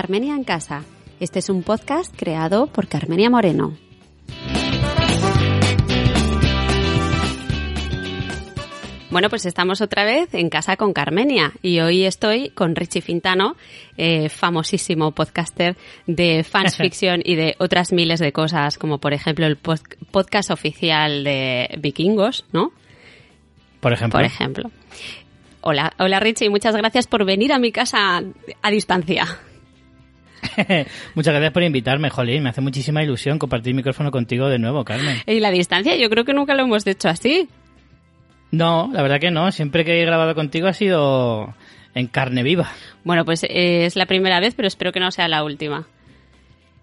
Carmenia en Casa. Este es un podcast creado por Carmenia Moreno. Bueno, pues estamos otra vez en casa con Carmenia y hoy estoy con Richie Fintano, eh, famosísimo podcaster de fans fiction y de otras miles de cosas, como por ejemplo el podcast oficial de Vikingos, ¿no? Por ejemplo. Por ejemplo. Hola, hola Richie, muchas gracias por venir a mi casa a distancia. Muchas gracias por invitarme, Jolín. Me hace muchísima ilusión compartir micrófono contigo de nuevo, Carmen. Y la distancia, yo creo que nunca lo hemos hecho así. No, la verdad que no. Siempre que he grabado contigo ha sido en carne viva. Bueno, pues eh, es la primera vez, pero espero que no sea la última.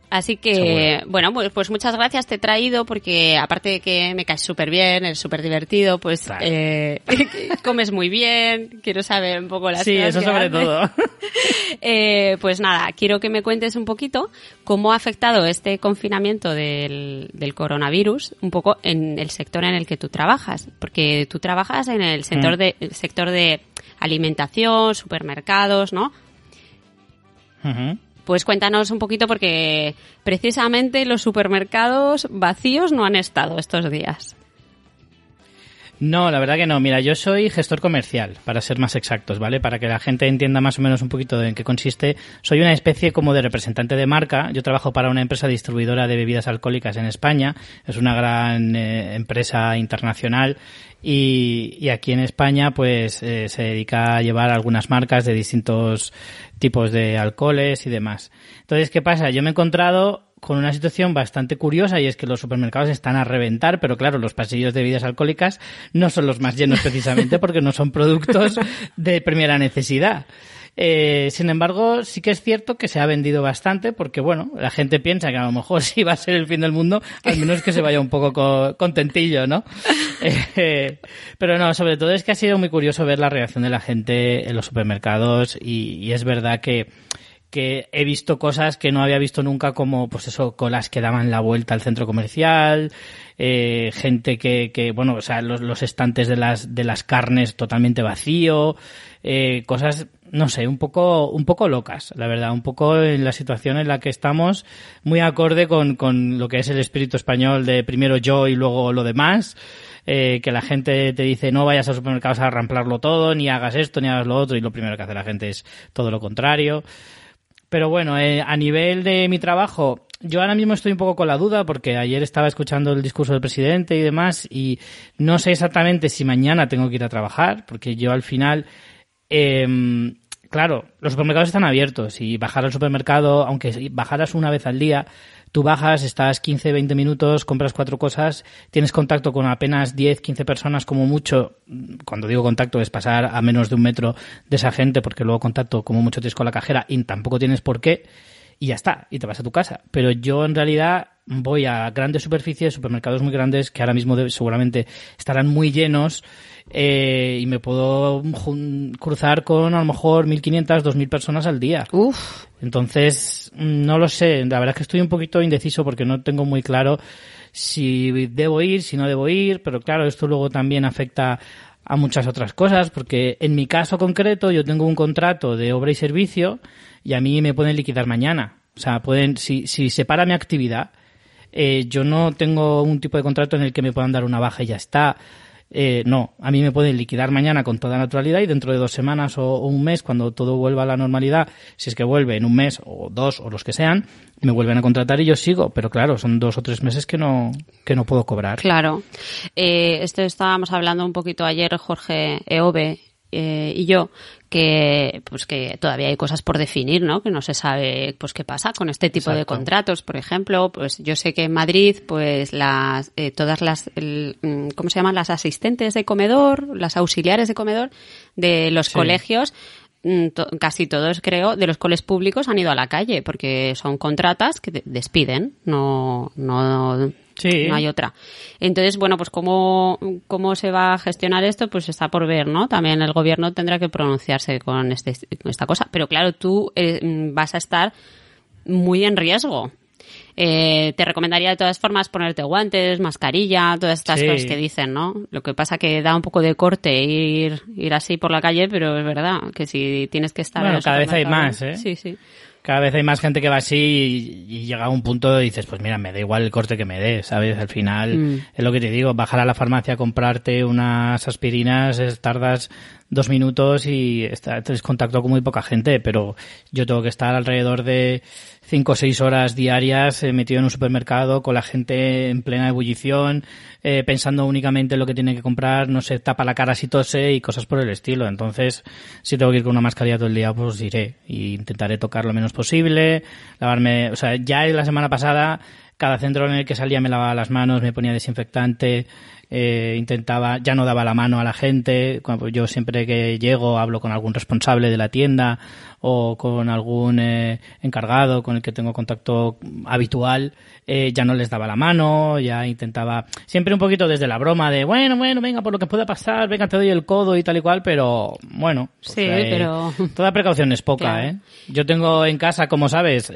Así que, bueno, pues, pues, muchas gracias. Te he traído porque, aparte de que me caes súper bien, eres súper divertido, pues eh, comes muy bien. Quiero saber un poco las Sí, eso sobre todo. eh, pues nada, quiero que me cuentes un poquito cómo ha afectado este confinamiento del, del, coronavirus un poco en el sector en el que tú trabajas. Porque tú trabajas en el sector, Mm. de, el sector de alimentación, supermercados, ¿no? Pues cuéntanos un poquito porque precisamente los supermercados vacíos no han estado estos días. No, la verdad que no. Mira, yo soy gestor comercial, para ser más exactos, ¿vale? Para que la gente entienda más o menos un poquito en qué consiste. Soy una especie como de representante de marca. Yo trabajo para una empresa distribuidora de bebidas alcohólicas en España. Es una gran eh, empresa internacional. Y, y, aquí en España, pues, eh, se dedica a llevar algunas marcas de distintos tipos de alcoholes y demás. Entonces, ¿qué pasa? Yo me he encontrado con una situación bastante curiosa y es que los supermercados están a reventar, pero claro, los pasillos de bebidas alcohólicas no son los más llenos precisamente porque no son productos de primera necesidad. Eh, sin embargo, sí que es cierto que se ha vendido bastante porque, bueno, la gente piensa que a lo mejor sí va a ser el fin del mundo, al menos que se vaya un poco co contentillo, ¿no? Eh, pero no, sobre todo es que ha sido muy curioso ver la reacción de la gente en los supermercados y, y es verdad que que he visto cosas que no había visto nunca como pues eso colas que daban la vuelta al centro comercial eh, gente que, que bueno o sea los, los, estantes de las de las carnes totalmente vacío eh, cosas no sé un poco un poco locas la verdad un poco en la situación en la que estamos muy acorde con, con lo que es el espíritu español de primero yo y luego lo demás eh, que la gente te dice no vayas a supermercados a ramplarlo todo ni hagas esto ni hagas lo otro y lo primero que hace la gente es todo lo contrario pero bueno, eh, a nivel de mi trabajo, yo ahora mismo estoy un poco con la duda porque ayer estaba escuchando el discurso del presidente y demás y no sé exactamente si mañana tengo que ir a trabajar porque yo al final, eh, claro, los supermercados están abiertos y bajar al supermercado, aunque bajaras una vez al día, tú bajas, estás 15, 20 minutos, compras cuatro cosas, tienes contacto con apenas 10, 15 personas como mucho. Cuando digo contacto es pasar a menos de un metro de esa gente porque luego contacto como mucho tienes con la cajera y tampoco tienes por qué y ya está, y te vas a tu casa. Pero yo en realidad voy a grandes superficies, supermercados muy grandes que ahora mismo seguramente estarán muy llenos eh, y me puedo cruzar con a lo mejor 1.500, 2.000 personas al día. Uf. Entonces, no lo sé, la verdad es que estoy un poquito indeciso porque no tengo muy claro si debo ir, si no debo ir, pero claro, esto luego también afecta a muchas otras cosas, porque en mi caso concreto yo tengo un contrato de obra y servicio y a mí me pueden liquidar mañana. O sea, pueden, si, si se para mi actividad, eh, yo no tengo un tipo de contrato en el que me puedan dar una baja y ya está. Eh, no, a mí me pueden liquidar mañana con toda naturalidad y dentro de dos semanas o, un mes, cuando todo vuelva a la normalidad, si es que vuelve en un mes o dos o los que sean, me vuelven a contratar y yo sigo. Pero claro, son dos o tres meses que no, que no puedo cobrar. Claro. Eh, esto estábamos hablando un poquito ayer, Jorge Eove eh, y yo que pues que todavía hay cosas por definir, ¿no? Que no se sabe pues qué pasa con este tipo de contratos, por ejemplo, pues yo sé que en Madrid pues las eh, todas las mm, ¿cómo se llaman? las asistentes de comedor, las auxiliares de comedor de los colegios mm, casi todos creo de los coles públicos han ido a la calle porque son contratas que despiden, no no no hay otra. Entonces, bueno, pues cómo, cómo se va a gestionar esto, pues está por ver, ¿no? También el gobierno tendrá que pronunciarse con, este, esta cosa. Pero claro, tú eh, vas a estar muy en riesgo. Eh, te recomendaría de todas formas ponerte guantes, mascarilla, todas estas cosas que dicen, ¿no? Lo que pasa que da un poco de corte ir, ir así por la calle, pero es verdad que si tienes que estar... Bueno, cada vez hay más, ¿eh? Sí, sí cada vez hay más gente que va así y, llega a un punto y dices, pues mira, me da igual el corte que me dé, ¿sabes? Al final, mm. es lo que te digo, bajar a la farmacia a comprarte unas aspirinas, tardas dos minutos y estás contacto con muy poca gente, pero yo tengo que estar alrededor de cinco o seis horas diarias eh, metido en un supermercado con la gente en plena ebullición, eh, pensando únicamente en lo que tiene que comprar, no se tapa la cara si tose y cosas por el estilo. Entonces, si tengo que ir con una mascarilla todo el día, pues iré y intentaré tocar lo menos posible, lavarme, o sea, ya la semana pasada cada centro en el que salía me lavaba las manos, me ponía desinfectante, eh, intentaba, ya no daba la mano a la gente. Yo siempre que llego hablo con algún responsable de la tienda o con algún eh, encargado con el que tengo contacto habitual, eh, ya no les daba la mano, ya intentaba, siempre un poquito desde la broma de, bueno, bueno, venga, por lo que pueda pasar, venga, te doy el codo y tal y cual, pero bueno. Pues, sí, pero... Toda precaución es poca, ¿eh? Yo tengo en casa, como sabes,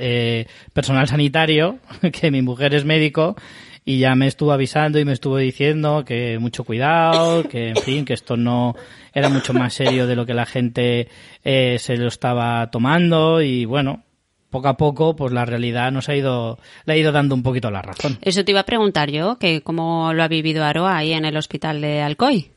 personal sanitario, que mi mujer es médico, y ya me estuvo avisando y me estuvo diciendo que mucho cuidado, que en fin, que esto no era mucho más serio de lo que la gente eh, se lo estaba tomando y bueno, poco a poco, pues la realidad nos ha ido, le ha ido dando un poquito la razón. Eso te iba a preguntar yo, que cómo lo ha vivido Aroa ahí en el hospital de Alcoy.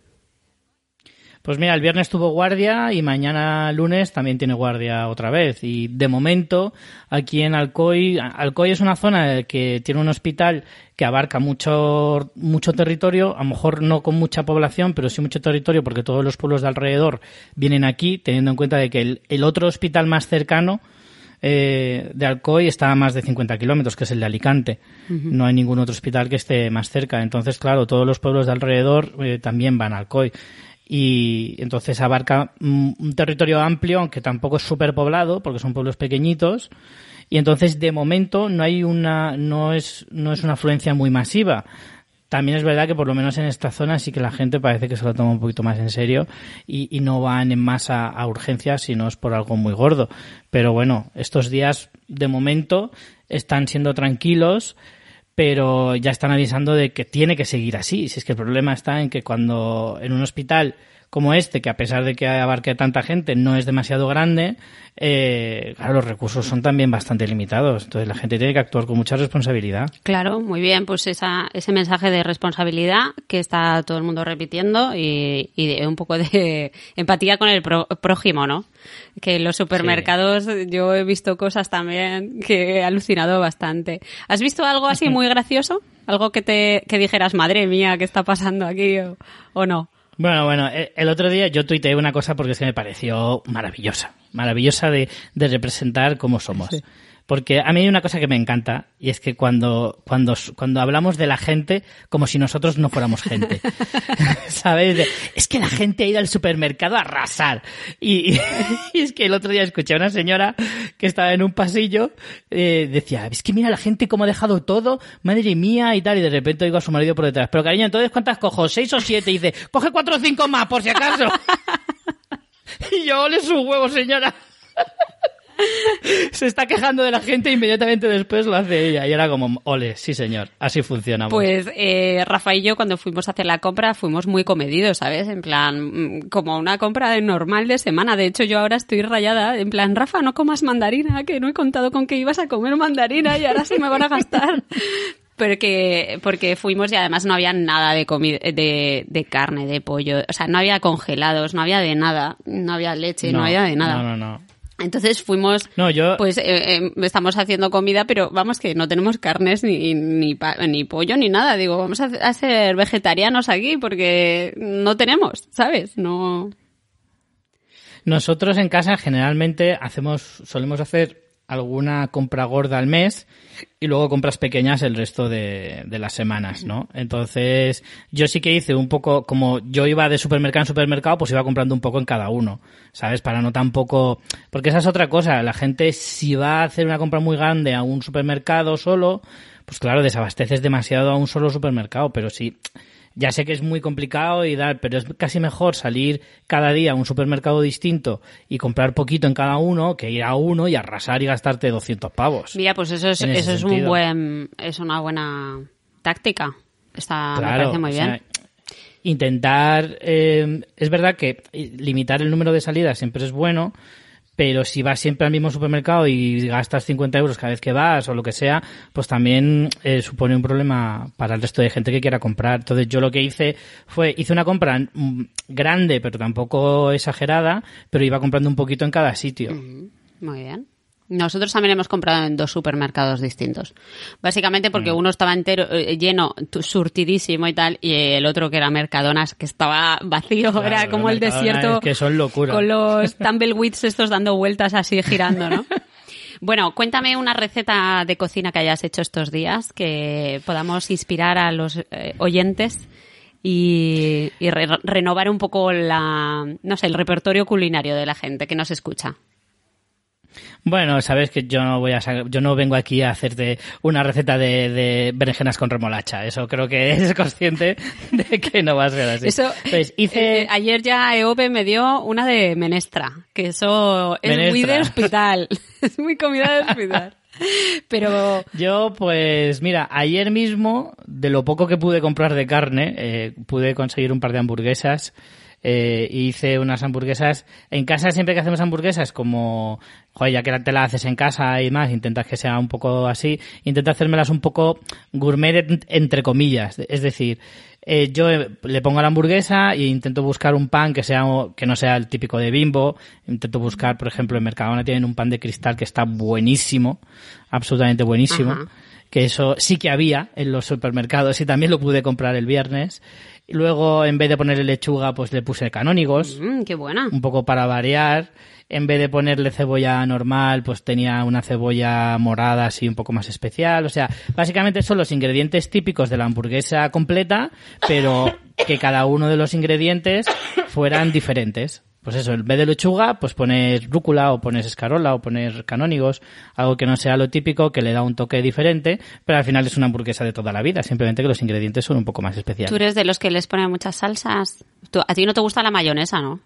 Pues mira, el viernes tuvo guardia y mañana lunes también tiene guardia otra vez. Y de momento, aquí en Alcoy, Alcoy es una zona que tiene un hospital que abarca mucho, mucho territorio, a lo mejor no con mucha población, pero sí mucho territorio porque todos los pueblos de alrededor vienen aquí, teniendo en cuenta de que el, otro hospital más cercano eh, de Alcoy está a más de 50 kilómetros, que es el de Alicante. No hay ningún otro hospital que esté más cerca. Entonces, claro, todos los pueblos de alrededor eh, también van a Alcoy y entonces abarca un territorio amplio, aunque tampoco es súper poblado, porque son pueblos pequeñitos, y entonces de momento no hay una, no es, no es una afluencia muy masiva. También es verdad que por lo menos en esta zona sí que la gente parece que se lo toma un poquito más en serio y, y no van en masa a urgencias si no es por algo muy gordo. Pero bueno, estos días de momento están siendo tranquilos pero ya están avisando de que tiene que seguir así. Si es que el problema está en que cuando en un hospital como este, que a pesar de que abarque tanta gente, no es demasiado grande, eh, claro, los recursos son también bastante limitados. Entonces la gente tiene que actuar con mucha responsabilidad. Claro, muy bien, pues esa, ese mensaje de responsabilidad que está todo el mundo repitiendo y, de un poco de empatía con el prójimo, ¿no? Que en los supermercados yo he visto cosas también que he alucinado bastante. ¿Has visto algo así muy gracioso? Algo que te que dijeras, madre mía, ¿qué está pasando aquí o no? Bueno, bueno, eh, el otro día yo tuiteé una cosa porque es que me pareció maravillosa, maravillosa de, de representar cómo somos. Porque a mí hay una cosa que me encanta y es que cuando, cuando, cuando hablamos de la gente como si nosotros no fuéramos gente. ¿Sabes? es que la gente ha ido al supermercado a arrasar. Y, es que el otro día escuché a una señora que estaba en un pasillo, eh, decía, es que mira la gente cómo ha dejado todo, madre mía y tal, y de repente oigo a su marido por detrás. Pero cariño, entonces ¿cuántas cojo? ¿Seis o siete? Y dice, coge cuatro o cinco más por si acaso. y yo, ole su huevo, señora. se está quejando de la gente e inmediatamente después lo hace ella. Y era como, ole, sí señor, así funciona. Pues eh, Rafa y yo cuando fuimos a hacer la compra fuimos muy comedidos, ¿sabes? En plan, mm, como una compra normal de semana. De hecho, yo ahora estoy rayada, en plan, Rafa, no comas mandarina, que no he contado con que ibas a comer mandarina y ahora sí me van a gastar. porque porque fuimos y además no había nada de comida de, de, carne de pollo o sea no había congelados no había de nada no había leche no, no había de nada no no no entonces fuimos, no, yo... pues eh, eh, estamos haciendo comida, pero vamos que no tenemos carnes ni, ni, ni pollo ni nada. Digo, vamos a, ser vegetarianos aquí porque no tenemos, ¿sabes? No. Nosotros en casa generalmente hacemos, solemos hacer alguna compra gorda al mes y luego compras pequeñas el resto de, las semanas, ¿no? Entonces, yo sí que hice un poco, como yo iba de supermercado en supermercado, pues iba comprando un poco en cada uno, ¿sabes? Para no tampoco, porque esa es otra cosa, la gente si va a hacer una compra muy grande a un supermercado solo, pues claro, desabasteces demasiado a un solo supermercado, pero sí, ya sé que es muy complicado y dar, pero es casi mejor salir cada día a un supermercado distinto y comprar poquito en cada uno que ir a uno y arrasar y gastarte 200 pavos. Mira, pues eso es, eso es un buen, es una buena táctica. Está, me parece muy bien. intentar, eh, es verdad que limitar el número de salidas siempre es bueno, pero si vas siempre al mismo supermercado y gastas 50 euros cada vez que vas o lo que sea, pues también eh, supone un problema para el resto de gente que quiera comprar. Entonces yo lo que hice fue, hice una compra mm, grande, pero tampoco exagerada, pero iba comprando un poquito en cada sitio. Muy bien. Nosotros también hemos comprado en dos supermercados distintos. Básicamente porque mm. uno estaba entero, eh, lleno, surtidísimo y tal, y el otro que era Mercadonas, que estaba vacío, era como el desierto. Que son locura. Con los tumbleweeds estos dando vueltas así girando, ¿no? Bueno, cuéntame una receta de cocina que hayas hecho estos días, que podamos inspirar a los eh, oyentes y, renovar un poco la, no sé, el repertorio culinario de la gente que nos escucha. Bueno, sabes que yo no voy a yo no vengo aquí a hacerte una receta de, berenjenas con remolacha. Eso creo que es consciente de que no va a ser así. Eso, pues hice... Eh, ayer ya Eope me dio una de menestra, que eso es muy de hospital. es muy comida de hospital. Pero yo, pues mira, ayer mismo, de lo poco que pude comprar de carne, eh, pude conseguir un par de hamburguesas eh, hice unas hamburguesas. En casa siempre que hacemos hamburguesas, como, joder, ya que te las haces en casa y más, intentas que sea un poco así, intenta hacérmelas un poco gourmet entre comillas. Es decir, eh, yo le pongo la hamburguesa e intento buscar un pan que sea que no sea el típico de Bimbo. Intento buscar, por ejemplo, en Mercadona tienen un pan de cristal que está buenísimo, absolutamente buenísimo. Que eso sí que había en los supermercados y también lo pude comprar el viernes. Luego, en vez de ponerle lechuga, pues le puse canónigos. Mm, qué buena. Un poco para variar. En vez de ponerle cebolla normal, pues tenía una cebolla morada así un poco más especial. O sea, básicamente son los ingredientes típicos de la hamburguesa completa, pero que cada uno de los ingredientes fueran diferentes pues eso, en vez de lechuga, pues pones rúcula o pones escarola o pones canónigos, algo que no sea lo típico, que le da un toque diferente, pero al final es una hamburguesa de toda la vida, simplemente que los ingredientes son un poco más especiales. Tú eres de los que les ponen muchas salsas. a ti no te gusta la mayonesa, ¿no?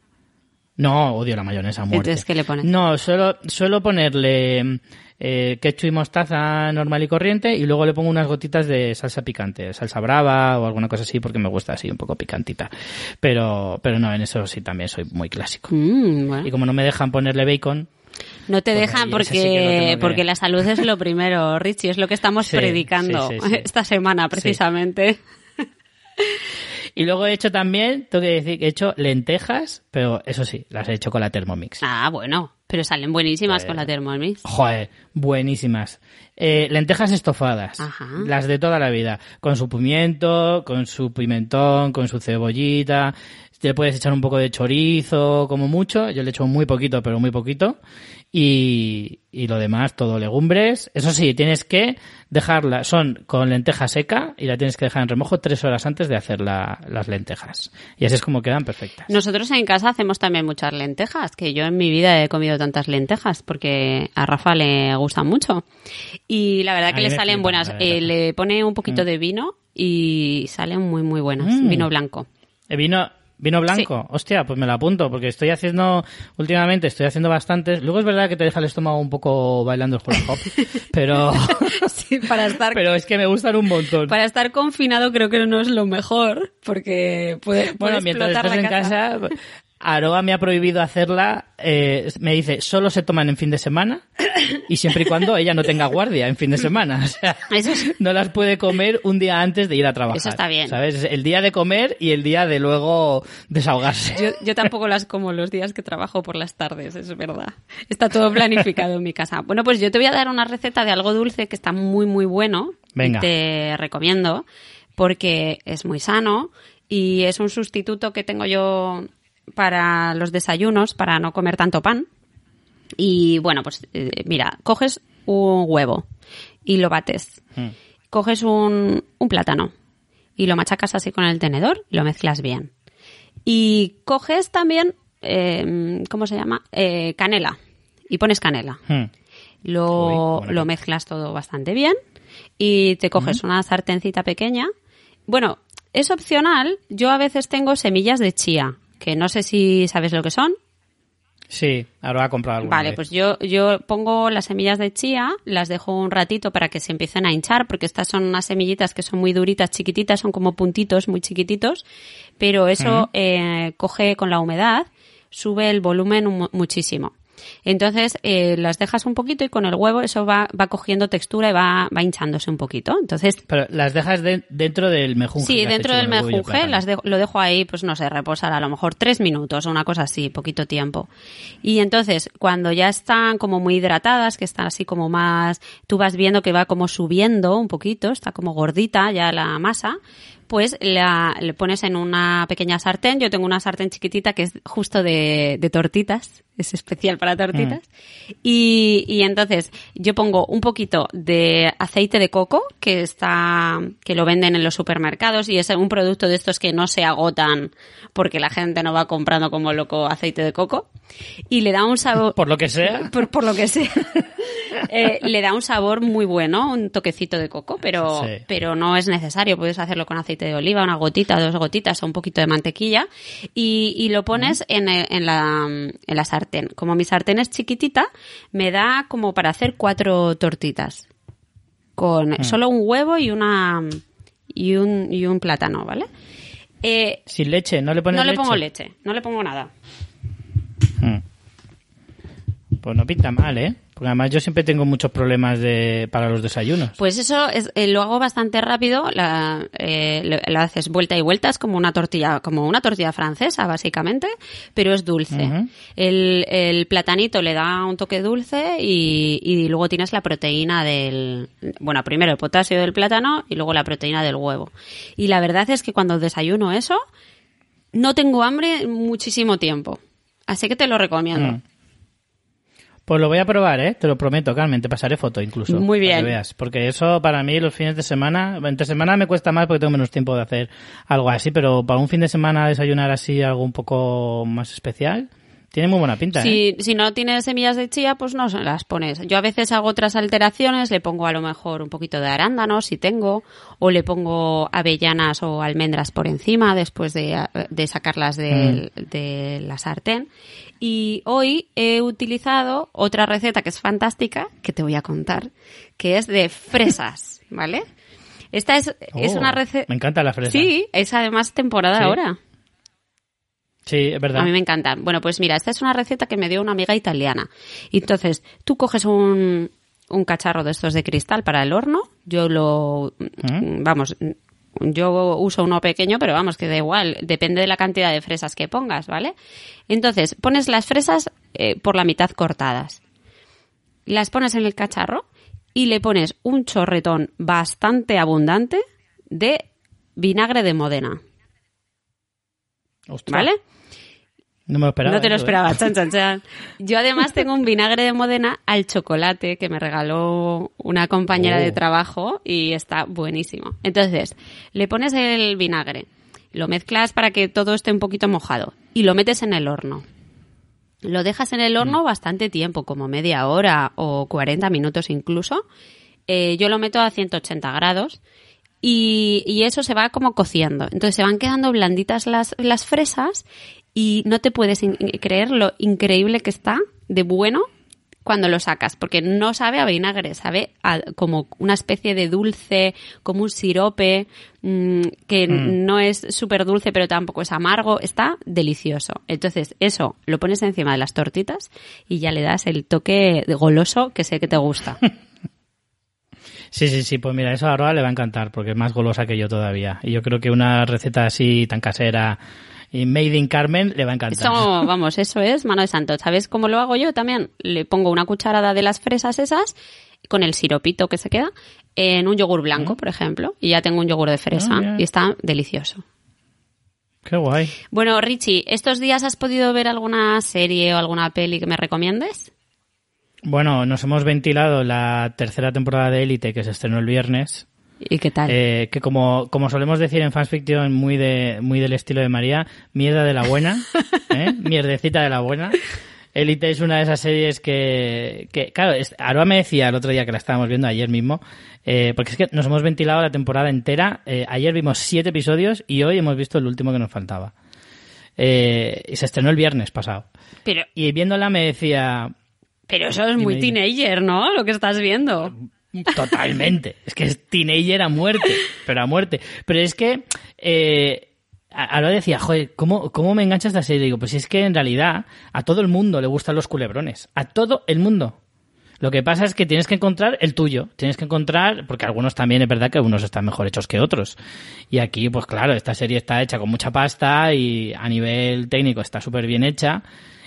No, odio la mayonesa, muerte. Entonces, ¿qué le pones? No, suelo, suelo ponerle eh, ketchup y mostaza normal y corriente y luego le pongo unas gotitas de salsa picante, salsa brava o alguna cosa así porque me gusta así un poco picantita. Pero, pero no, en eso sí también soy muy clásico. Mm, y como no me dejan ponerle bacon, no te dejan porque, porque la salud es lo primero, Richie, es lo que estamos predicando esta semana precisamente. Y luego he hecho también, tengo que decir que he hecho lentejas, pero eso sí, las he hecho con la Thermomix. Ah, bueno, pero salen buenísimas con la Thermomix. Joder, buenísimas. Eh, lentejas estofadas, las de toda la vida, con su pimiento, con su pimentón, con su cebollita. Le puedes echar un poco de chorizo, como mucho. Yo le echo muy poquito, pero muy poquito y, y lo demás todo legumbres. Eso sí, tienes que dejarla, son con lenteja seca y la tienes que dejar en remojo tres horas antes de hacer la, las lentejas. Y así es como quedan perfectas. Nosotros en casa hacemos también muchas lentejas, que yo en mi vida he comido tantas lentejas porque a Rafa le gustan mucho. Y la verdad que le salen buenas. Eh, le pone un poquito mm. de vino y salen muy, muy buenas. Mm. Vino blanco. El vino, ¿Vino blanco? Hostia, pues me lo apunto, porque estoy haciendo, últimamente estoy haciendo bastantes. Luego es verdad que te deja el estómago un poco bailando el hula hop, pero... sí, para estar... Pero es que me gustan un montón. Para estar confinado creo que no es lo mejor, porque puede, Bueno, mientras estás en casa, Aroa me ha prohibido hacerla, eh, me dice, solo se toman en fin de semana y siempre y cuando ella no tenga guardia en fin de semana. O sea, no las puede comer un día antes de ir a trabajar. Eso está bien. ¿Sabes? El día de comer y el día de luego desahogarse. Yo, yo tampoco las como los días que trabajo por las tardes, es verdad. Está todo planificado en mi casa. Bueno, pues yo te voy a dar una receta de algo dulce que está muy, muy bueno. Venga. Y te recomiendo porque es muy sano y es un sustituto que tengo yo para los desayunos, para no comer tanto pan. Y bueno, pues eh, mira, coges un huevo y lo bates. Mm. Coges un, un plátano y lo machacas así con el tenedor y lo mezclas bien. Y coges también, eh, ¿cómo se llama? Eh, canela. Y pones canela. Mm. Lo, Uy, lo mezclas todo bastante bien y te coges una sartencita pequeña. Bueno, es opcional. Yo a veces tengo semillas de chía, que no sé si sabes lo que son. Sí, ahora ha comprado alguna Vale, vez. pues yo, yo pongo las semillas de chía, las dejo un ratito para que se empiecen a hinchar, porque estas son unas semillitas que son muy duritas, chiquititas, son como puntitos muy chiquititos, pero eso eh, coge con la humedad, sube el volumen muchísimo. Entonces eh, las dejas un poquito y con el huevo eso va, va cogiendo textura y va, va hinchándose un poquito. Entonces Pero las dejas de- dentro del mejunje. Sí, dentro del mejunje las lo dejo ahí, pues no sé, reposar a lo mejor tres minutos o una cosa así, poquito tiempo. Y entonces, cuando ya están como muy hidratadas, que están así como más, tú vas viendo que va como subiendo un poquito, está como gordita ya la masa, pues la, le pones en una pequeña sartén. Yo tengo una sartén chiquitita que es justo de, de tortitas, es especial para tortitas. Y, y entonces yo pongo un poquito de aceite de coco que está, que lo venden en los supermercados y es un producto de estos que no se agotan porque la gente no va comprando como loco aceite de coco. Y le da un sabor, Por lo que sea. por, por lo que sea. Eh, le da un sabor muy bueno, un toquecito de coco, pero, Sí. pero no es necesario. Puedes hacerlo con aceite de oliva, una gotita, dos gotitas o un poquito de mantequilla y, y lo pones en, en, la, en la sartén. Como mi sartén es chiquitita, me da como para hacer cuatro tortitas con solo un huevo y una y un, y un plátano, ¿vale? Eh, Sin leche, no le pones no le pongo leche, no le pongo nada. Mm. Pues no pinta mal, ¿eh? Porque además yo siempre tengo muchos problemas de para los desayunos. Pues eso es, eh, lo hago bastante rápido, la, eh, lo, lo haces vuelta y vuelta, es como una tortilla, como una tortilla francesa básicamente, pero es dulce. El platanito le da un toque dulce y, y luego tienes la proteína del, bueno, primero el potasio del plátano y luego la proteína del huevo. Y la verdad es que cuando desayuno eso, no tengo hambre muchísimo tiempo. Así que te lo recomiendo. Mm. Pues lo voy a probar, ¿eh? Te lo prometo, Carmen. Te pasaré foto incluso. Muy para que bien. veas. Porque eso para mí los fines de semana... Entre semana me cuesta más porque tengo menos tiempo de hacer algo así, pero para un fin de semana desayunar así algo un poco más especial, tiene muy buena pinta, ¿eh? Si, si no tienes semillas de chía, pues no las pones. Yo a veces hago otras alteraciones, le pongo a lo mejor un poquito de arándanos si tengo, o le pongo avellanas o almendras por encima después de, de sacarlas del- de la sartén. Y hoy he utilizado otra receta que es fantástica, que te voy a contar, que es de fresas, ¿vale? Esta es, es Oh, una receta... Me encanta la fresa. Sí, es además temporada Sí. ahora. Sí, es verdad. A mí me encantan. Bueno, pues mira, esta es una receta que me dio una amiga italiana. Entonces, tú coges un, un cacharro de estos de cristal para el horno. Yo lo, ¿Mm? vamos, yo uso uno pequeño, pero vamos, que da igual. Depende de la cantidad de fresas que pongas, ¿vale? Entonces, pones las fresas eh, por la mitad cortadas. Las pones en el cacharro y le pones un chorretón bastante abundante de vinagre de Modena, Ostras, ¿vale? No me lo esperaba. No te lo ¿eh? esperaba, chan, chan, chan. Yo además tengo un vinagre de Modena al chocolate que me regaló una compañera Oh. de trabajo y está buenísimo. Entonces, le pones el vinagre, lo mezclas para que todo esté un poquito mojado y lo metes en el horno. Lo dejas en el horno bastante tiempo, como media hora o 40 minutos incluso. Eh, yo lo meto a 180 grados y, y eso se va como cociendo. Entonces se van quedando blanditas las, las fresas y no te puedes in- creer lo increíble que está de bueno cuando lo sacas, porque no sabe a vinagre, sabe a como una especie de dulce, como un sirope, mm, que no es súper dulce, pero tampoco es amargo, está delicioso. Entonces, eso lo pones encima de las tortitas y ya le das el toque de goloso que sé que te gusta. Sí, sí, sí, pues mira, eso a Aroa le va a encantar porque es más golosa que yo todavía. Y yo creo que una receta así tan casera y made in Carmen le va a encantar. Eso, vamos, eso es mano de santo. ¿Sabes cómo lo hago yo también? Le pongo una cucharada de las fresas esas con el siropito que se queda en un yogur blanco, por ejemplo, y ya tengo un yogur de fresa Ah, y está delicioso. Qué guay. Bueno, Richie, ¿estos días has podido ver alguna serie o alguna peli que me recomiendes? Bueno, nos hemos ventilado la tercera temporada de Élite que se estrenó el viernes. ¿Y qué tal? Eh, que como, como solemos decir en Fansfiction, muy de muy del estilo de María, mierda de la buena, ¿eh? mierdecita de la buena. Elite es una de esas series que, que claro, Aroa me decía el otro día que la estábamos viendo ayer mismo, eh, porque es que nos hemos ventilado la temporada entera. Eh, ayer vimos siete episodios y hoy hemos visto el último que nos faltaba. Eh, y se estrenó el viernes pasado. Pero, Y viéndola me decía, pero eso es muy teenager, ¿no? Lo que estás viendo. Totalmente. es que es teenager a muerte, pero a muerte. Pero es que eh, a- ahora decía, joder, ¿cómo, ¿cómo me engancha esta serie? Digo, pues es que en realidad a todo el mundo le gustan los culebrones. A todo el mundo. Lo que pasa es que tienes que encontrar el tuyo. Tienes que encontrar, porque algunos también es verdad que unos están mejor hechos que otros. Y aquí, pues claro, esta serie está hecha con mucha pasta y a nivel técnico está súper bien hecha.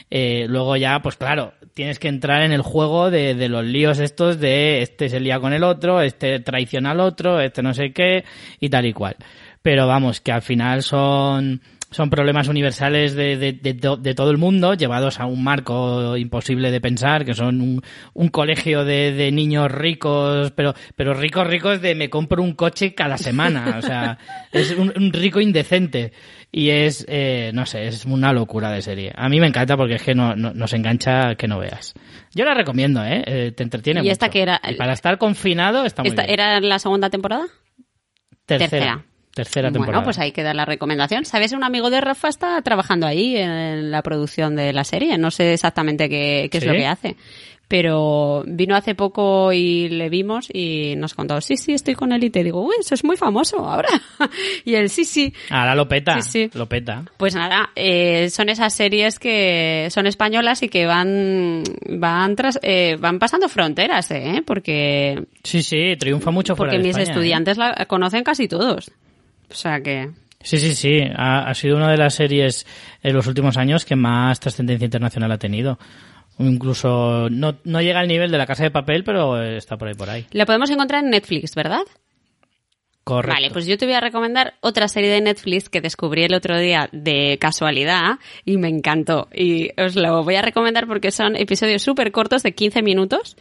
Eh, luego ya, pues claro, tienes que entrar en el juego de, de los líos estos de este se lía con el otro, este traiciona al otro, este no sé qué, y tal y cual. Pero vamos, que al final son, son problemas universales de, de, de, to- de todo el mundo, llevados a un marco imposible de pensar, que son un, un colegio de, de niños ricos, pero, pero ricos, ricos de me compro un coche cada semana, o sea, es un, un rico indecente. Y es, eh, no sé, es una locura de serie. A mí me encanta porque es que no, no- nos engancha que no veas. Yo la recomiendo, ¿eh? Eh, te entretiene ¿Y esta que era? Y para estar confinado está muy Esta- bien. ¿Era la segunda temporada? Tercera. tercera. Tercera temporada. Bueno, pues ahí queda la recomendación. ¿Sabes? Un amigo de Rafa está trabajando ahí en la producción de la serie. No sé exactamente qué, qué es lo que hace. Pero vino hace poco y le vimos y nos contó, sí, sí, estoy con él y te digo, uy, eso es muy famoso ahora. y él, sí, sí. Ahora lo peta. Sí, sí. Lo peta. Pues nada, eh, son esas series que son españolas y que van van tras, eh, van pasando fronteras, ¿eh? Porque Sí, sí, triunfa mucho fuera porque de mis España, ¿eh? estudiantes la conocen casi todos. O sea que Sí, sí, sí. Ha, ha sido una de las series en los últimos años que más trascendencia internacional ha tenido. Incluso no, no llega al nivel de la casa de papel, pero está por ahí por ahí. la podemos encontrar en Netflix, ¿verdad? Correcto. Vale, pues yo te voy a recomendar otra serie de Netflix que descubrí el otro día de casualidad y me encantó. Y os lo voy a recomendar porque son episodios súper cortos de 15 minutos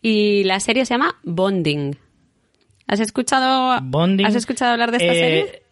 y la serie se llama Bonding. ¿Has escuchado, Bonding. ¿has escuchado hablar de esta Eh, serie?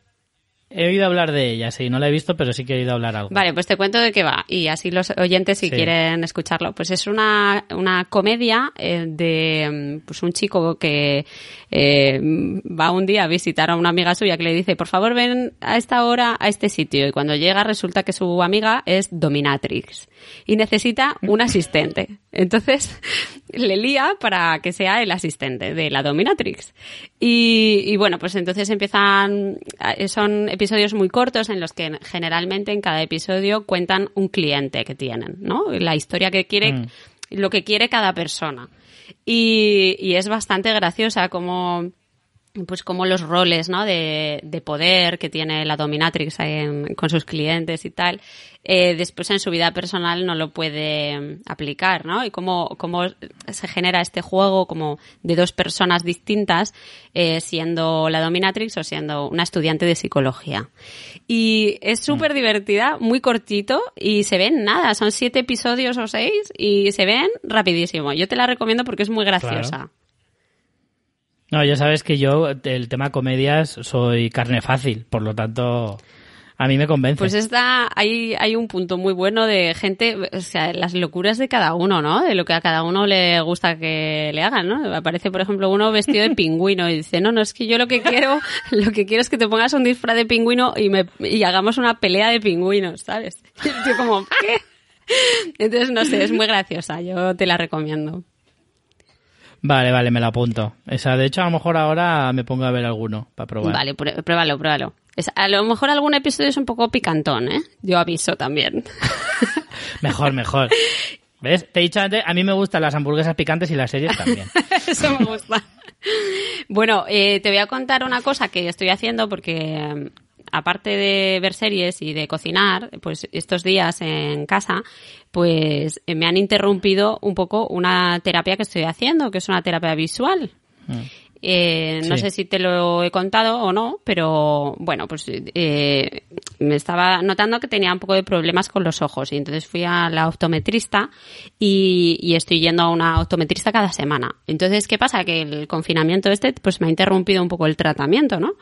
He oído hablar de ella, sí. No la he visto, pero sí que he oído hablar algo. Vale, pues te cuento de qué va y así los oyentes si Sí. quieren escucharlo. Pues es una, una comedia eh, de pues un chico que eh, va un día a visitar a una amiga suya que le dice, por favor ven a esta hora a este sitio y cuando llega resulta que su amiga es dominatrix y necesita un asistente. Entonces le lía para que sea el asistente de la dominatrix. Y, y bueno, pues entonces empiezan, eh, son episodios muy cortos en los que generalmente en cada episodio cuentan un cliente que tienen, ¿no? La historia que quiere, Mm. lo que quiere cada persona. Y, y es bastante graciosa como pues como los roles ¿no? de, de poder que tiene la dominatrix en- con sus clientes y tal, eh, después en su vida personal no lo puede mm, aplicar, ¿no? Y cómo, cómo se genera este juego como de dos personas distintas, eh, siendo la dominatrix o siendo una estudiante de psicología. Y es súper divertida, muy cortito y se ven nada, son siete episodios o seis y se ven rapidísimo. Yo te la recomiendo porque es muy graciosa. Claro. No, ya sabes que yo, el tema comedias, soy carne fácil. Por lo tanto, a mí me convence. Pues esta, hay, hay un punto muy bueno de gente, o sea, las locuras de cada uno, ¿no? De lo que a cada uno le gusta que le hagan, ¿no? Aparece, por ejemplo, uno vestido de pingüino y dice, no, no, es que yo lo que quiero, lo que quiero es que te pongas un disfraz de pingüino y me, y hagamos una pelea de pingüinos, ¿sabes? Y tío como, ¿qué? Entonces, no sé, es muy graciosa, yo te la recomiendo. Vale, vale, me la apunto. Esa, de hecho, a lo mejor ahora me pongo a ver alguno para probar. Vale, prue- pruébalo, pruébalo. Es- a lo mejor algún episodio es un poco picantón, ¿eh? Yo aviso también. Mejor, mejor. ¿Ves? Te he dicho antes, a mí me gustan las hamburguesas picantes y las series también. Eso me gusta. Bueno, eh, te voy a contar una cosa que estoy haciendo porque aparte de ver series y de cocinar, pues estos días en casa, pues eh, me han interrumpido un poco una terapia que estoy haciendo, que es una terapia visual. Eh, no Sí. sé si te lo he contado o no, pero bueno, pues eh, me estaba notando que tenía un poco de problemas con los ojos y entonces fui a la optometrista y, y estoy yendo a una optometrista cada semana. Entonces, ¿qué pasa? Que el confinamiento este pues me ha interrumpido un poco el tratamiento, ¿no?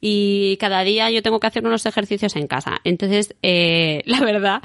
Y cada día yo tengo que hacer unos ejercicios en casa. Entonces, eh, la verdad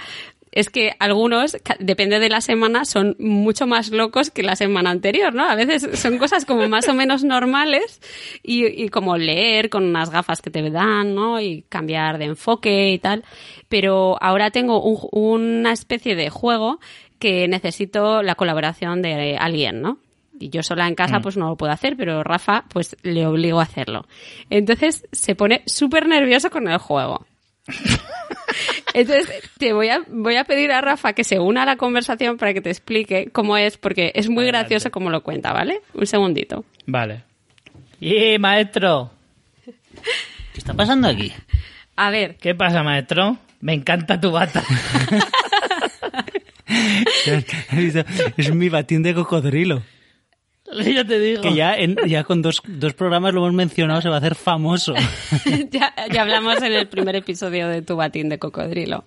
es que algunos, depende de la semana, son mucho más locos que la semana anterior, ¿no? A veces son cosas como más o menos normales y, y como leer con unas gafas que te dan, ¿no? Y cambiar de enfoque y tal. Pero ahora tengo un- una especie de juego que necesito la colaboración de alguien, ¿no? Y yo sola en casa pues no lo puedo hacer, pero Rafa pues le obligo a hacerlo. Entonces se pone súper nervioso con el juego. Entonces, te voy a, voy a pedir a Rafa que se una a la conversación para que te explique cómo es, porque es muy Adelante. gracioso como lo cuenta, ¿vale? Un segundito. Vale. ¡Y maestro! ¿Qué está pasando aquí? A ver, ¿Qué pasa, maestro? Me encanta tu bata. es mi batín de cocodrilo. ya te digo. Que ya, en- ya con dos, dos programas lo hemos mencionado, se va a hacer famoso. ya, ya hablamos en el primer episodio de tu batín de cocodrilo.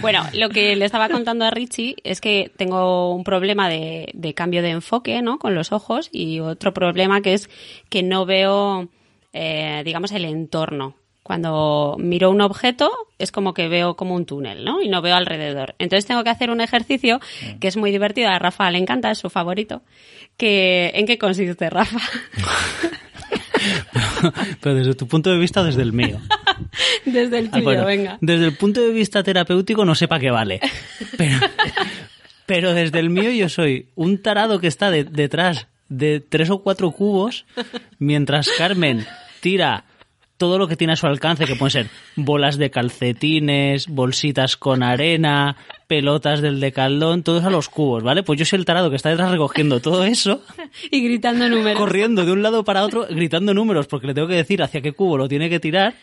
Bueno, lo que le estaba contando a Richie es que tengo un problema de, de cambio de enfoque, ¿no? Con los ojos y otro problema que es que no veo, eh, digamos, el entorno. Cuando miro un objeto es como que veo como un túnel, ¿no? Y no veo alrededor. Entonces tengo que hacer un ejercicio que es muy divertido. A Rafa le encanta, es su favorito. Que, ¿En qué consiste, Rafa? Pero desde tu punto de vista desde el mío. Desde el Ah, tuyo, bueno, venga. Desde el punto de vista terapéutico no sé para qué vale. Pero, pero desde el mío yo soy un tarado que está de- detrás de tres o cuatro cubos mientras Carmen tira todo lo que tiene a su alcance, que pueden ser bolas de calcetines, bolsitas con arena, pelotas del decaldón, todos a los cubos, ¿vale? Pues yo soy el tarado que está detrás recogiendo todo eso, Y gritando números. corriendo de un lado para otro, gritando números, porque le tengo que decir hacia qué cubo lo tiene que tirar,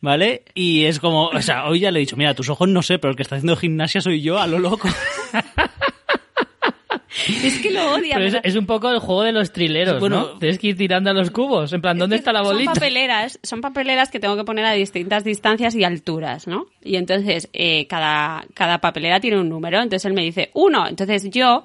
¿vale? Y es como, o sea, hoy ya le he dicho, mira, tus ojos no sé, pero el que está haciendo gimnasia soy yo, a lo loco. Es que lo odia. Pero es un poco el juego de los trileros, Bueno, ¿no? Tienes que ir tirando a los cubos. En plan, ¿dónde está la bolita? Son papeleras, son papeleras que tengo que poner a distintas distancias y alturas, ¿no? Y entonces eh, cada, cada papelera tiene un número. Entonces él me dice uno. Entonces yo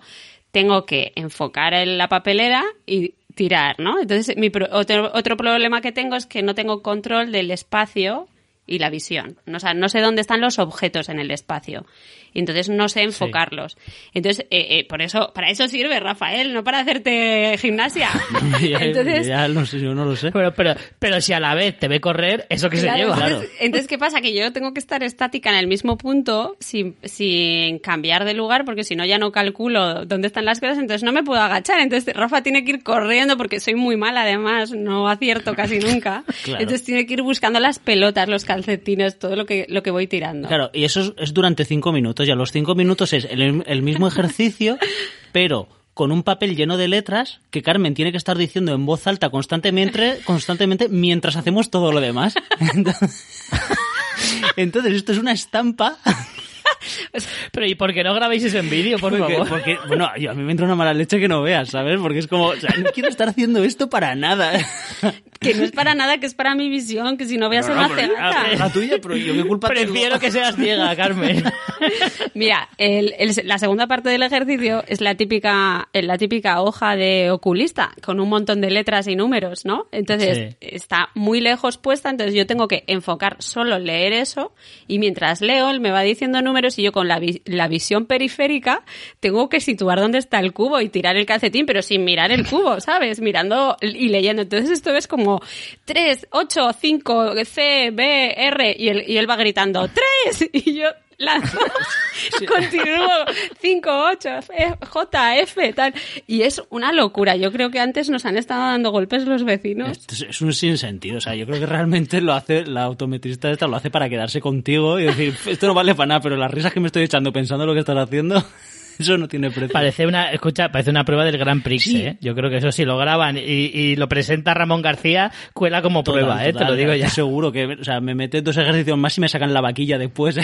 tengo que enfocar en la papelera y tirar, ¿no? Entonces mi pro- otro, otro problema que tengo es que no tengo control del espacio y la visión. O sea, no sé dónde están los objetos en el espacio. Y entonces no sé enfocarlos. Entonces, eh, eh, por eso, para eso sirve Rafael, no para hacerte gimnasia. ya, Entonces, ya no sé, yo no lo sé. Pero, pero, pero si a la vez te ve correr, ¿eso que se Claro, lleva? Entonces, entonces, ¿qué pasa? Que yo tengo que estar estática en el mismo punto sin, sin cambiar de lugar, porque si no ya no calculo dónde están las cosas, entonces no me puedo agachar. Entonces Rafa tiene que ir corriendo porque soy muy mala además, no acierto casi nunca. Claro. Entonces tiene que ir buscando las pelotas, los calcetines, todo lo que, lo que voy tirando. Claro, y eso es, es durante cinco minutos. Y a los cinco minutos es el, el mismo ejercicio, pero con un papel lleno de letras que Carmen tiene que estar diciendo en voz alta constantemente, constantemente mientras hacemos todo lo demás. Entonces, entonces esto es una estampa. Pero ¿y por qué no grabáis eso en vídeo, por Porque, favor? porque, bueno, yo- a mí me entra una mala leche que no veas, ¿sabes? Porque es como, o sea, no quiero estar haciendo esto para nada. Que no es para nada, que es para mi visión, que si no voy a ser No, una cegata. la, tuya, pero yo qué culpa tengo? Prefiero que seas ciega, Carmen. Mira, el- el- la segunda parte del ejercicio es la típica, eh, la típica hoja de oculista con un montón de letras y números, ¿no? Entonces Sí. está muy lejos puesta, entonces yo tengo que enfocar solo en leer eso y mientras leo él me va diciendo números y yo con la, vi- la visión periférica tengo que situar dónde está el cubo y tirar el calcetín, pero sin mirar el cubo, ¿sabes? Mirando y leyendo. Entonces esto es como 3, 8, 5, C, B, R y él, y él va gritando 3 y yo lanzo, continúo 5, 8, J, F, tal. Y es una locura. Yo creo que antes nos han estado dando golpes los vecinos. Esto es un sinsentido. O sea, yo creo que realmente lo hace, la autometrista esta lo hace para quedarse contigo y decir, esto no vale para nada, pero las risas que me estoy echando pensando lo que estás haciendo, eso no tiene precio. Parece una, escucha, parece una prueba del Gran Prix, Sí. ¿eh? Yo creo que eso si lo graban y, y lo presenta Ramón García, cuela como Total, prueba, ¿eh? total, Te lo digo ya. seguro que, o sea, me mete dos ejercicios más y me sacan la vaquilla después. ¿eh?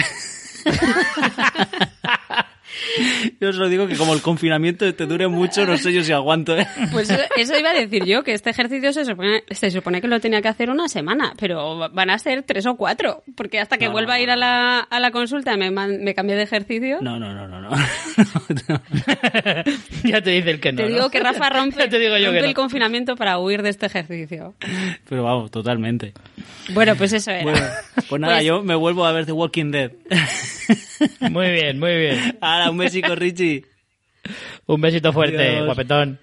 Yo os lo digo que como el confinamiento te dure mucho, no sé yo si aguanto. ¿eh? Pues eso, iba a decir yo, que este ejercicio se supone, se supone que lo tenía que hacer una semana, pero van a ser tres o cuatro, porque hasta que No, vuelva a ir a la, a la consulta me, man- me cambie de ejercicio. No, no, no, no. no. ya te dice el que no. Te digo ¿no? que Rafa rompe, te digo yo rompe que el confinamiento para huir de este ejercicio. Pero vamos, totalmente. Bueno, pues eso era. Bueno, pues nada, Pues- yo me vuelvo a ver The Walking Dead. Muy bien, muy bien. Ahora, un besico, Richie. Un besito fuerte, Adiós. guapetón.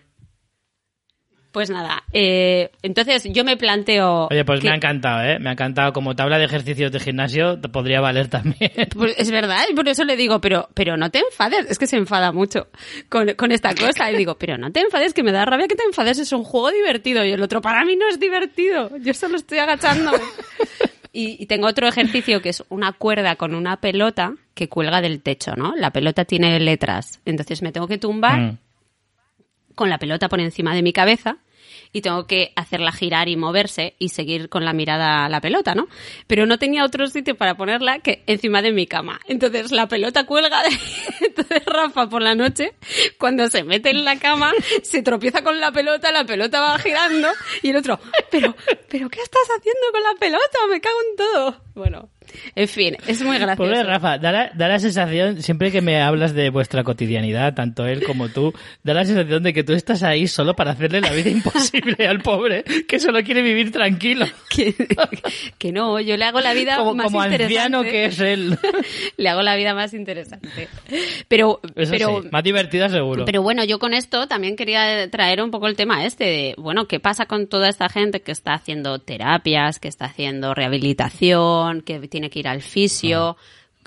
Pues nada, eh, entonces yo me planteo... Oye, pues que- me ha encantado, ¿eh? Me ha encantado. Como tabla de ejercicios de gimnasio, te podría valer también. Pues es verdad, y por eso le digo, pero, pero no te enfades, es que se enfada mucho con, con esta cosa. Y digo, pero no te enfades, que me da rabia que te enfades, es un juego divertido. Y el otro, para mí no es divertido, yo solo estoy agachándome. Y, y tengo otro ejercicio que es una cuerda con una pelota que cuelga del techo, ¿no? La pelota tiene letras, entonces me tengo que tumbar Mm. con la pelota por encima de mi cabeza y tengo que hacerla girar y moverse y seguir con la mirada a la pelota, ¿no? Pero no tenía otro sitio para ponerla que encima de mi cama. Entonces la pelota cuelga de... Entonces Rafa por la noche, cuando se mete en la cama, se tropieza con la pelota, la pelota va girando y el otro, pero, pero ¿qué estás haciendo con la pelota? Me cago en todo. Bueno, en fin, es muy gracioso. Pobre Rafa, da la, da la sensación, siempre que me hablas de vuestra cotidianidad, tanto él como tú, da la sensación de que tú estás ahí solo para hacerle la vida imposible al pobre, que solo quiere vivir tranquilo. que, que no, yo le hago la vida Como, más como interesante. anciano que es él. le hago la vida más interesante. Pero, Eso pero, sí, más divertida seguro. pero bueno, yo con esto también quería traer un poco el tema este de, bueno, ¿qué pasa con toda esta gente que está haciendo terapias, que está haciendo rehabilitación, que tiene que ir al fisio?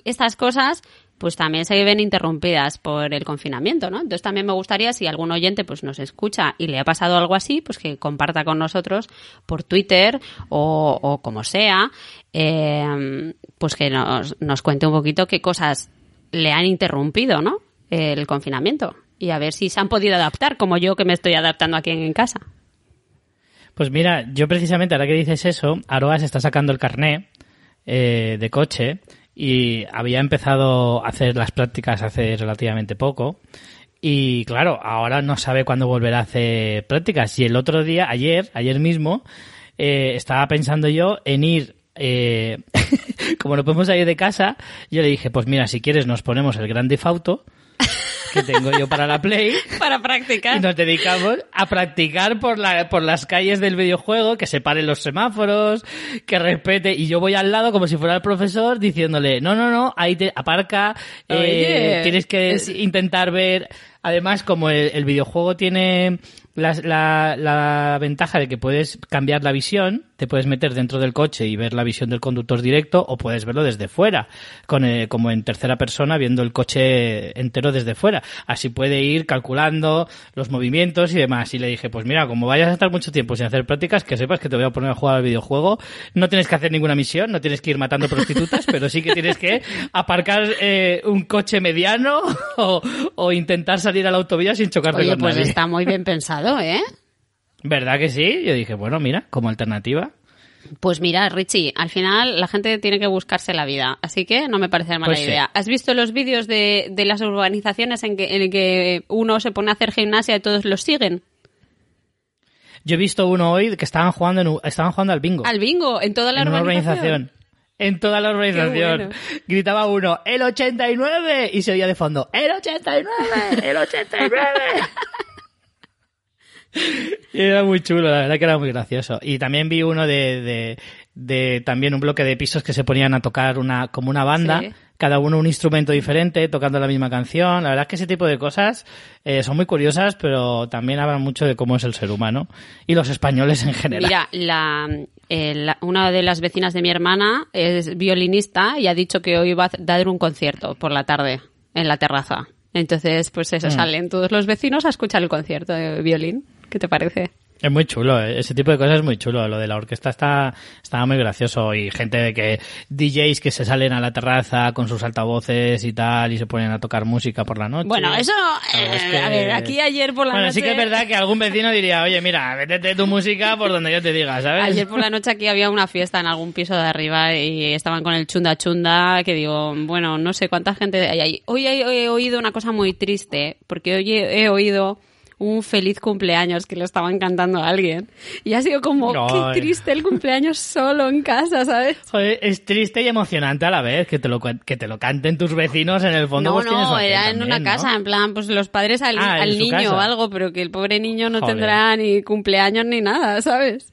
Estas cosas pues también se ven interrumpidas por el confinamiento, ¿no? Entonces también me gustaría si algún oyente pues nos escucha y le ha pasado algo así, pues que comparta con nosotros por Twitter o, o como sea, eh, pues que nos, nos cuente un poquito qué cosas le han interrumpido, ¿no? El confinamiento y a ver si se han podido adaptar, como yo que me estoy adaptando aquí en casa. Pues mira, yo precisamente ahora que dices eso, Aroa se está sacando el carné eh, de coche y había empezado a hacer las prácticas hace relativamente poco. Y claro, ahora no sabe cuándo volverá a hacer prácticas. Y el otro día, ayer, ayer mismo, eh, estaba pensando yo en ir, eh, como no podemos salir de casa, yo le dije, pues mira, si quieres nos ponemos el Grand Theft Auto que tengo yo para la Play Para y practicar. nos dedicamos a practicar por, la, por las calles del videojuego, que se paren los semáforos, que respete. Y yo voy al lado como si fuera el profesor diciéndole, no, no, no, ahí te aparca, eh, tienes que es- intentar ver. Además, como el, el videojuego tiene la, la, la ventaja de que puedes cambiar la visión, te puedes meter dentro del coche y ver la visión del conductor directo o puedes verlo desde fuera, con, eh, como en tercera persona viendo el coche entero desde fuera. Así puede ir calculando los movimientos y demás. Y le dije, pues mira, como vayas a estar mucho tiempo sin hacer prácticas, que sepas que te voy a poner a jugar al videojuego. No tienes que hacer ninguna misión, no tienes que ir matando prostitutas, pero sí que tienes que aparcar eh, un coche mediano o, o intentar salir a la autovía sin chocarte Oye, con pues nadie. está muy bien pensado, ¿eh? ¿Verdad que sí? Yo dije, bueno, mira, como alternativa. Pues mira, Richie, al final la gente tiene que buscarse la vida, así que no me parece mala Pues sí. idea. ¿Has visto los vídeos de, de las urbanizaciones en que, en que uno se pone a hacer gimnasia y todos los siguen? Yo he visto uno hoy que estaban jugando, en estaban jugando al bingo. Al bingo, en toda la en urbanización. organización. En toda la organización. bueno. Gritaba uno, el 89, y se oía de fondo, el 89, el 89. Y era muy chulo, la verdad que era muy gracioso. Y también vi uno de, de, de también un bloque de pisos que se ponían a tocar una, como una banda, Sí. cada uno un instrumento diferente, tocando la misma canción. La verdad es que ese tipo de cosas eh, son muy curiosas, pero también hablan mucho de cómo es el ser humano y los españoles en general. Mira, la, eh, la- una de las vecinas de mi hermana es violinista y ha dicho que hoy va a dar un concierto por la tarde en la terraza. Entonces, pues Mm. eso, salen todos los vecinos a escuchar el concierto de violín. ¿Qué te parece? Es muy chulo, eh, ese tipo de cosas es muy chulo. Lo de la orquesta está, estaba muy gracioso y gente que, DJs que se salen a la terraza con sus altavoces y tal y se ponen a tocar música por la noche. Bueno, eso es eh, que- a ver, aquí ayer por la Bueno, noche... sí que es verdad que algún vecino diría, oye, mira, métete tu música por donde yo te diga, ¿sabes? Ayer por la noche aquí había una fiesta en algún piso de arriba y estaban con el chunda chunda, que digo, bueno, no sé cuánta gente hay ahí. Hoy he, oído una cosa muy triste, porque hoy he oído un feliz cumpleaños que le estaban cantando a alguien. Y ha sido como, Ay. qué triste el cumpleaños solo en casa, ¿sabes? Joder, es triste y emocionante a la vez que te lo, que te lo canten tus vecinos en el fondo. No, pues no, aquel era en una ¿no? casa, en plan, pues los padres al, Ah, al niño casa. o algo, pero que el pobre niño no Joder. tendrá ni cumpleaños ni nada, ¿sabes?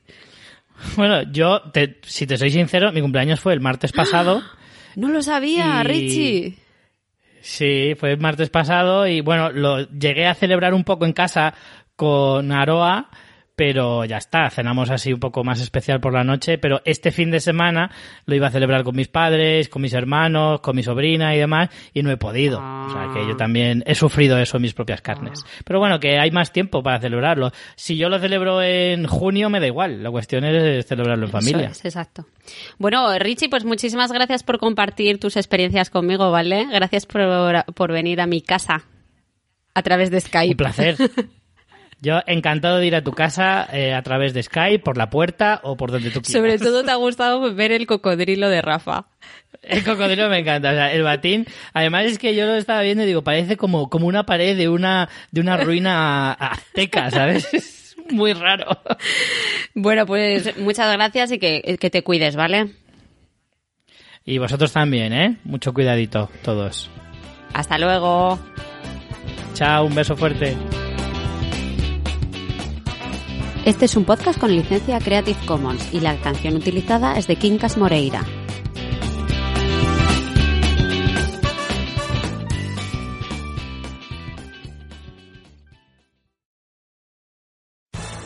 Bueno, yo, te- si te soy sincero, mi cumpleaños fue el martes pasado. No lo sabía, Y- Richie. Sí, fue el martes pasado y bueno, lo llegué a celebrar un poco en casa con Aroa, pero ya está, cenamos así un poco más especial por la noche, pero este fin de semana lo iba a celebrar con mis padres, con mis hermanos, con mi sobrina y demás, y no he podido. O sea, que yo también he sufrido eso en mis propias carnes. Pero bueno, que hay más tiempo para celebrarlo. Si yo lo celebro en junio, me da igual. La cuestión es celebrarlo en familia. Es, exacto. Bueno, Richie, pues muchísimas gracias por compartir tus experiencias conmigo, ¿vale? Gracias por, por venir a mi casa a través de Skype. Un placer. Yo encantado de ir a tu casa eh, a través de Skype, por la puerta o por donde tú quieras. Sobre todo te ha gustado ver el cocodrilo de Rafa. El cocodrilo me encanta, o sea, el batín. Además es que yo lo estaba viendo y digo, parece como, como una pared de una, de una ruina azteca, ¿sabes? Es muy raro. Bueno, pues muchas gracias y que, que te cuides, ¿vale? Y vosotros también, ¿eh? Mucho cuidadito, todos. Hasta luego. Chao, un beso fuerte. Este es un podcast con licencia Creative Commons y la canción utilizada es de Quincas Moreira.